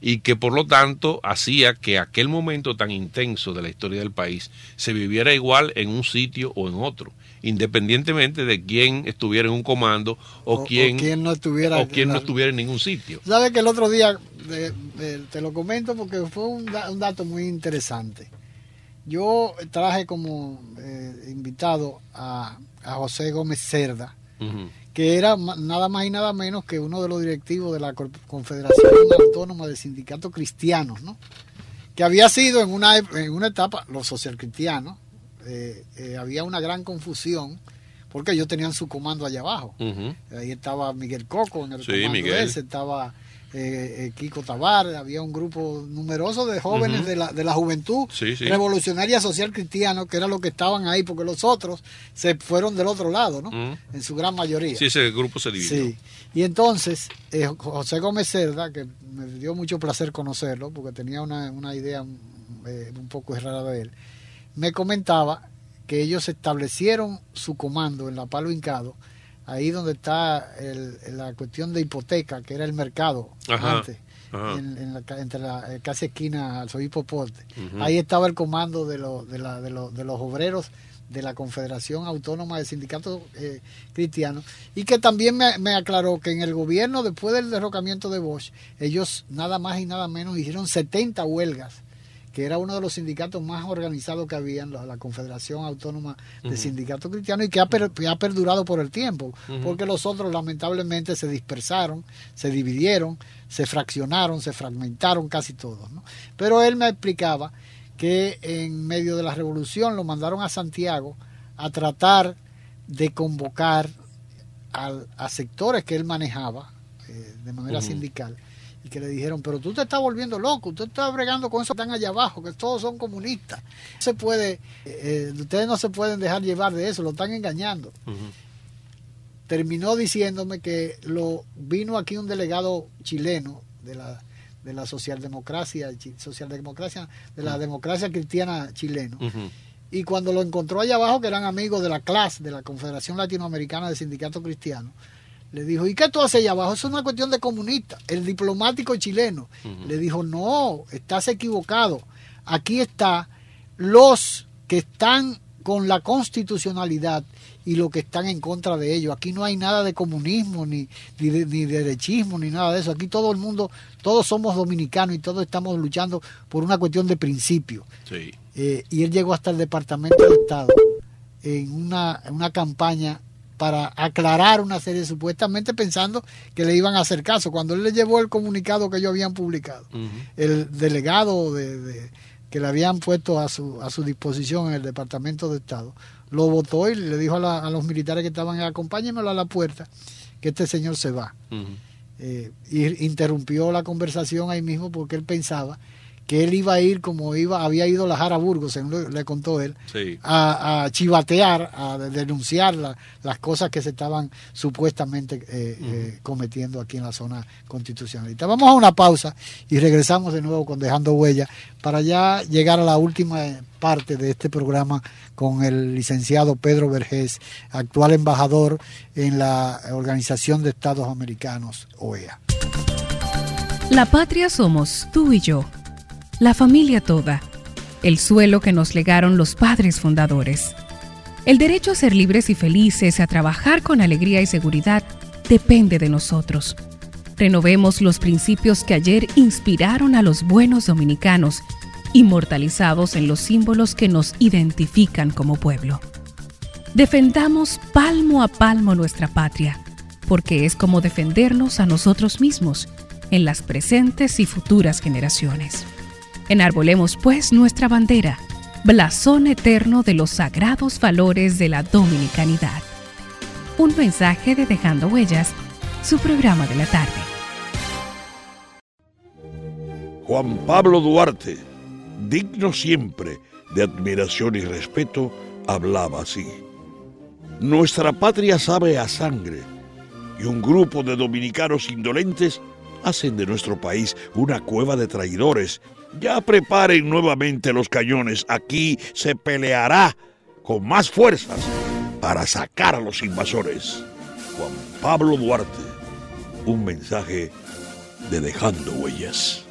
y que por lo tanto hacía que aquel momento tan intenso de la historia del país se viviera igual en un sitio o en otro, independientemente de quién estuviera en un comando o, O- o quién, quién no estuviera o quién no estuviera en ningún sitio. Sabes que el otro día de- de- te lo comento porque fue un, da- un dato muy interesante. Yo traje como eh, invitado a, a José Gómez Cerda, Ujú. Que era nada más y nada menos que uno de los directivos de la Confederación Autónoma de Sindicatos Cristianos, ¿no? que había sido en una, en una etapa, los socialcristianos, eh, eh, había una gran confusión porque ellos tenían su comando allá abajo. Ahí estaba Miguel Coco en el Sí, comando Miguel. ese, estaba eh, eh, Kiko Tabar, había un grupo numeroso de jóvenes de, la, de la juventud Sí, sí. revolucionaria social cristiano, que era lo que estaban ahí, porque los otros se fueron del otro lado, ¿no? En su gran mayoría. Sí, ese grupo se dividió. Sí. Y entonces, eh, José Gómez Cerda, que me dio mucho placer conocerlo, porque tenía una, una idea eh, un poco errada de él, me comentaba que ellos establecieron su comando en la Palo Hincado, ahí donde está el- la cuestión de hipoteca, que era el mercado Ajá, antes, ajá. en- en la entre la eh, casi esquina al Sobipo Porte. Ahí estaba el comando de, los de, la- de, los- de los obreros de la Confederación Autónoma de Sindicatos eh, Cristianos y que también me, me aclaró que en el gobierno después del derrocamiento de Bosch ellos nada más y nada menos hicieron 70 huelgas que era uno de los sindicatos más organizados que había en la, Confederación Autónoma de Sindicatos Cristianos y que ha, per- que ha perdurado por el tiempo, porque los otros lamentablemente se dispersaron, se dividieron, se fraccionaron, se fragmentaron casi todos. ¿no? Pero él me explicaba que en medio de la revolución lo mandaron a Santiago a tratar de convocar al- a sectores que él manejaba eh, de manera sindical y que le dijeron, pero tú te estás volviendo loco, tú estás bregando con eso que están allá abajo, que todos son comunistas. No se puede, eh, eh, ustedes no se pueden dejar llevar de eso, lo están engañando. Terminó diciéndome que lo vino aquí un delegado chileno de la de la socialdemocracia, socialdemocracia, de la democracia cristiana chileno. Ujú. Y cuando lo encontró allá abajo, que eran amigos de la CLAS, de la Confederación Latinoamericana de Sindicatos Cristianos, le dijo, ¿y qué tú haces allá abajo? Eso es una cuestión de comunista. El diplomático chileno le dijo, no, estás equivocado. Aquí está los que están con la constitucionalidad y los que están en contra de ello. Aquí no hay nada de comunismo, ni, ni, de, ni derechismo, ni nada de eso. Aquí todo el mundo, todos somos dominicanos y todos estamos luchando por una cuestión de principio. Sí. Eh, y él llegó hasta el Departamento de Estado en una, en una campaña para aclarar una serie, supuestamente pensando que le iban a hacer caso. Cuando él le llevó el comunicado que ellos habían publicado, el delegado de, de- que le habían puesto a su, a su disposición en el Departamento de Estado, lo votó y le dijo a, la- a los militares que estaban, acompáñenmelo a la puerta, que este señor se va. Eh, y interrumpió la conversación ahí mismo porque él pensaba que él iba a ir como iba había ido la Jara Burgos, según le, le contó él, Sí. a, a chivatear, a denunciar la- las cosas que se estaban supuestamente eh, eh, cometiendo aquí en la zona constitucionalista. Vamos a una pausa y regresamos de nuevo con Dejando Huella para ya llegar a la última parte de este programa con el licenciado Pedro Vergés, actual embajador en la Organización de Estados Americanos, OEA. La patria somos tú y yo, la familia toda, el suelo que nos legaron los padres fundadores. El derecho a ser libres y felices, a trabajar con alegría y seguridad, depende de nosotros. Renovemos los principios que ayer inspiraron a los buenos dominicanos, inmortalizados en los símbolos que nos identifican como pueblo. Defendamos palmo a palmo nuestra patria, porque es como defendernos a nosotros mismos en las presentes y futuras generaciones. Enarbolemos pues nuestra bandera, blasón eterno de los sagrados valores de la dominicanidad. Un mensaje de Dejando Huellas, su programa de la tarde. Juan Pablo Duarte, digno siempre de admiración y respeto, hablaba así. Nuestra patria sabe a sangre y un grupo de dominicanos indolentes hacen de nuestro país una cueva de traidores. Ya preparen nuevamente los cañones. Aquí se peleará con más fuerzas para sacar a los invasores. Juan Pablo Duarte, un mensaje de Dejando Huellas.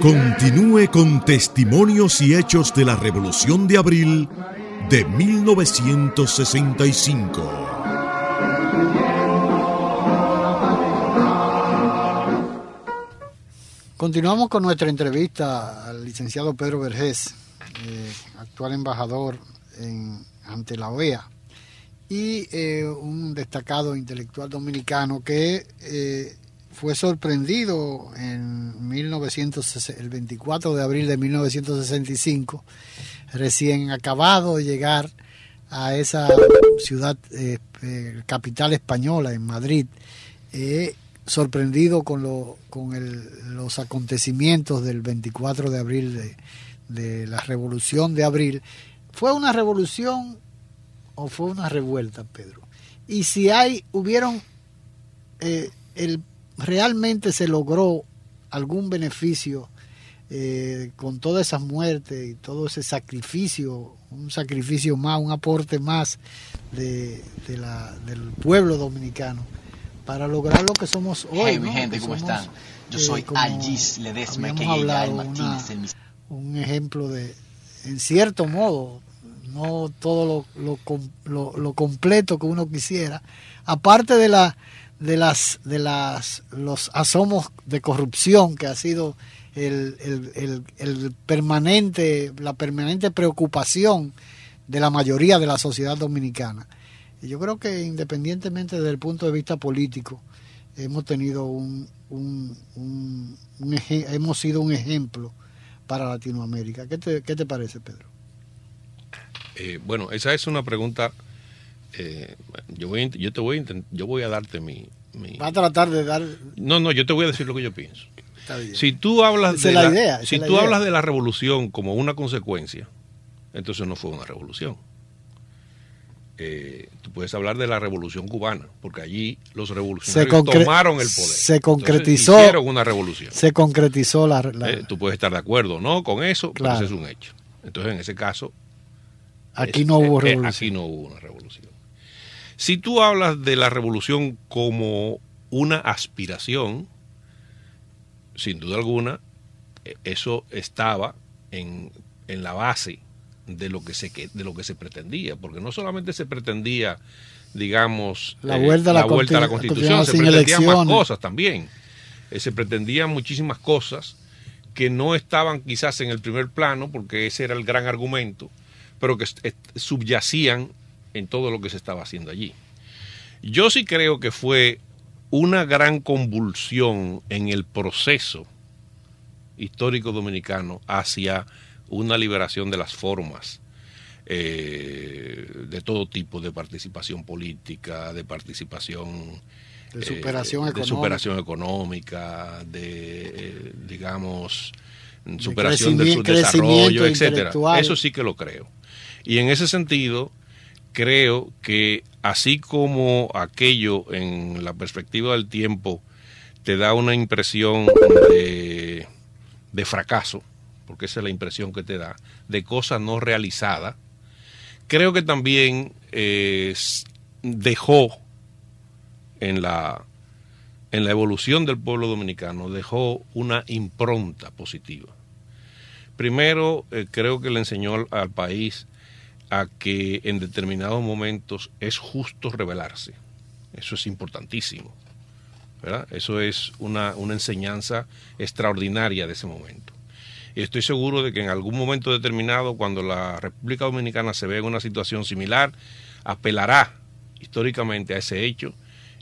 Continúe con testimonios y hechos de la Revolución de Abril de 1965. Continuamos con nuestra entrevista al licenciado Pedro Vergés, eh, actual embajador en- ante la OEA, y eh, un destacado intelectual dominicano que eh, fue sorprendido en 1960 el 24 de abril de 1965, recién acabado de llegar a esa ciudad eh, eh, capital española, en Madrid, eh, sorprendido con, lo, con el- los acontecimientos del 24 de abril, de, de la revolución de abril. ¿Fue una revolución o fue una revuelta, Pedro? Y si hay, hubieron, el, realmente se logró algún beneficio eh, con todas esas muertes y todo ese sacrificio, un sacrificio más, un aporte más de, de la, del pueblo dominicano para lograr lo que somos hoy. Hey, mi ¿no? gente, ¿cómo somos, están? Yo eh, soy Algis Ledesma, que hablado, Martínez, una- un ejemplo de, en cierto modo, no todo lo, lo, lo- lo completo que uno quisiera, aparte de la de las de las los asomos de corrupción que ha sido el, el- el- el permanente la permanente preocupación de la mayoría de la sociedad dominicana y yo creo que independientemente desde el punto de vista político hemos tenido un, un- un- hemos sido un ejemplo para Latinoamérica. ¿Qué te, qué te parece, Pedro? Eh, bueno, esa es una pregunta. Eh, yo, voy, yo te voy yo voy a darte mi, mi- Va a tratar de dar... No, no, yo te voy a decir lo que yo pienso. Si tú hablas Esa de la la, idea, si la tú idea. hablas de la revolución como una consecuencia, entonces no fue una revolución. eh, tú puedes hablar de la revolución cubana, porque allí los revolucionarios tomaron el poder. Se concretizó. hicieron una revolución. Se concretizó la. Eh, tú puedes estar de acuerdo no con eso, pero ese es un hecho. Entonces, en ese caso. Aquí no hubo revolución. aquí no hubo una revolución. Si tú hablas de la revolución como una aspiración, sin duda alguna, e, eso estaba en, en la base de lo que se de lo que se pretendía, porque no solamente se pretendía, digamos, la eh, vuelta, a, la vuelta a la Constitución, se pretendían más cosas también. Eh, se pretendían muchísimas cosas que no estaban quizás en el primer plano, porque ese era el gran argumento, pero que subyacían en todo lo que se estaba haciendo allí. Yo sí creo que fue una gran convulsión en el proceso histórico dominicano hacia una liberación de las formas eh, de todo tipo de participación política, de participación de superación, eh, económica. de superación económica, de eh, digamos superación del su desarrollo, etcétera. Eso sí que lo creo. Y en ese sentido creo que así como aquello en la perspectiva del tiempo te da una impresión de, fracaso, porque esa es la impresión que te da, de cosas no realizadas, creo que también eh, dejó en la, en la evolución del pueblo dominicano, dejó una impronta positiva. Primero, eh, creo que le enseñó al, país a que en determinados momentos es justo rebelarse. Eso es importantísimo. Eso es una, una enseñanza extraordinaria de ese momento. Y estoy seguro de que en algún momento determinado, cuando la República Dominicana se ve en una situación similar, apelará históricamente a ese hecho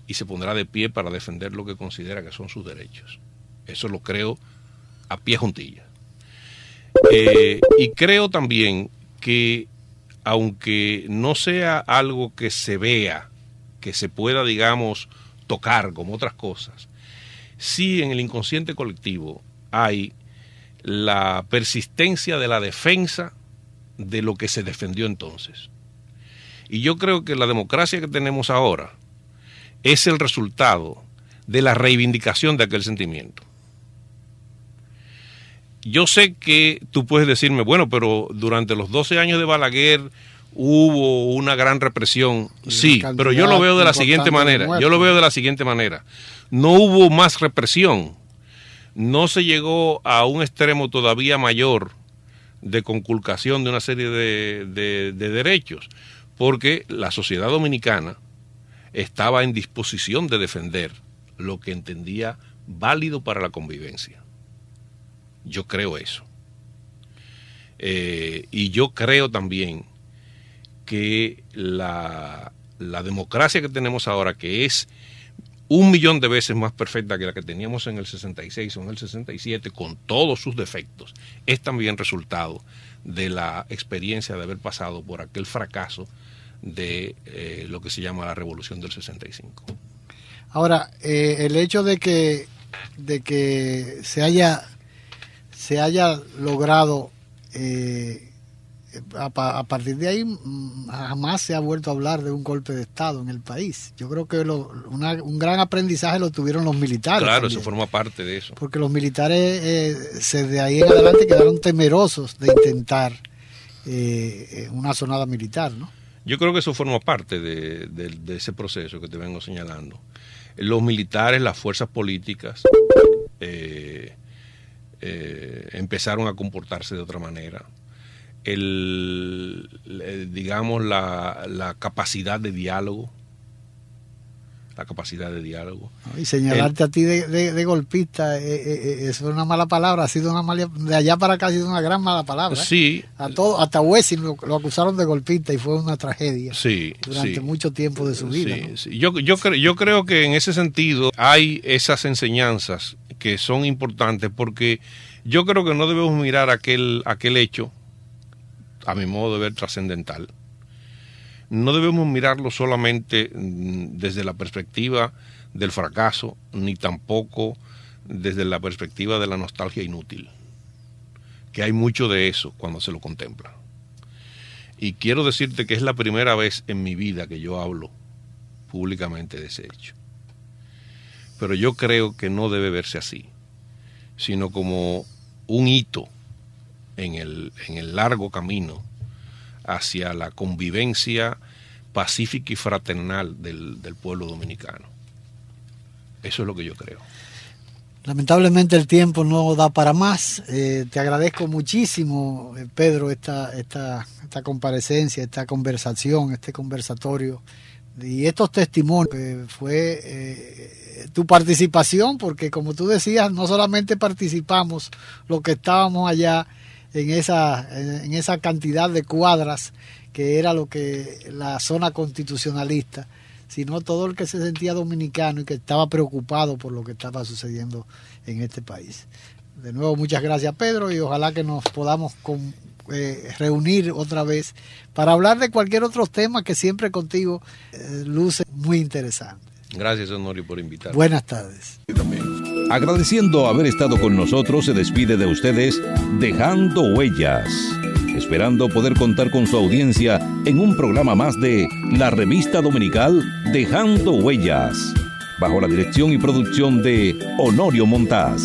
y se pondrá de pie para defender lo que considera que son sus derechos. Eso lo creo a pie juntilla. Eh, y creo también que aunque no sea algo que se vea, que se pueda, digamos, tocar como otras cosas, sí en el inconsciente colectivo hay la persistencia de la defensa de lo que se defendió entonces. Y yo creo que la democracia que tenemos ahora es el resultado de la reivindicación de aquel sentimiento. Yo sé que tú puedes decirme, bueno, pero durante los 12 años de Balaguer hubo una gran represión. Sí, pero yo lo veo de la siguiente manera. Yo lo veo de la siguiente manera. No hubo más represión no se llegó a un extremo todavía mayor de conculcación de una serie de, derechos, porque la sociedad dominicana estaba en disposición de defender lo que entendía válido para la convivencia. Yo creo eso. Eh, y yo creo también que la, la democracia que tenemos ahora, que es un millón de veces más perfecta que la que teníamos en el 66 o en el 67, con todos sus defectos, es también resultado de la experiencia de haber pasado por aquel fracaso de eh, lo que se llama la revolución del 65. Ahora, eh, el hecho de que, de que se haya, se haya logrado eh, a, partir de ahí mm, jamás se ha vuelto a hablar de un golpe de Estado en el país. Yo creo que un gran aprendizaje lo tuvieron los militares. Claro, eso forma parte de eso. Porque los militares eh, de ahí en adelante quedaron temerosos de intentar eh, una sonada militar, ¿no? Yo creo que eso forma parte de, ese proceso que te vengo señalando. Los militares, las fuerzas políticas, eh, empezaron a comportarse de otra manera el, digamos, la, la capacidad de diálogo la capacidad de diálogo. Y señalarte a ti de, golpista eh, eh, eh, es una mala palabra, ha sido una mala, de allá para acá ha sido una gran mala palabra. Sí. A todo, hasta Wessing lo, acusaron de golpista y fue una tragedia. Sí. Durante mucho tiempo de su vida. Yo, yo, yo creo que en ese sentido hay esas enseñanzas que son importantes porque yo creo que no debemos mirar aquel, aquel hecho a mi modo de ver, trascendental. No debemos mirarlo solamente mm, desde la perspectiva del fracaso, ni tampoco desde la perspectiva de la nostalgia inútil, que hay mucho de eso cuando se lo contempla. Y quiero decirte que es la primera vez en mi vida que yo hablo públicamente de ese hecho. Pero yo creo que no debe verse así, sino como un hito en el, en el largo camino hacia la convivencia pacífica y fraternal del, del pueblo dominicano. Eso es lo que yo creo. Lamentablemente el tiempo no da para más. Eh, te agradezco muchísimo, eh, Pedro, esta, esta, esta comparecencia, esta conversación, este conversatorio y estos testimonios. fue eh, tu participación, porque como tú decías, no solamente participamos los que estábamos allá en esa, en esa cantidad de cuadras que era lo que la zona constitucionalista, sino todo el que se sentía dominicano y que estaba preocupado por lo que estaba sucediendo en este país. De nuevo, muchas gracias Pedro y ojalá que nos podamos eh, reunir otra vez para hablar de cualquier otro tema que siempre contigo eh, luce muy interesante. Gracias, Honorio, por invitarme. Buenas tardes. Agradeciendo haber estado con nosotros, se despide de ustedes dejando huellas esperando poder contar con su audiencia en un programa más de la revista dominical Dejando Huellas, bajo la dirección y producción de Honorio Montaz.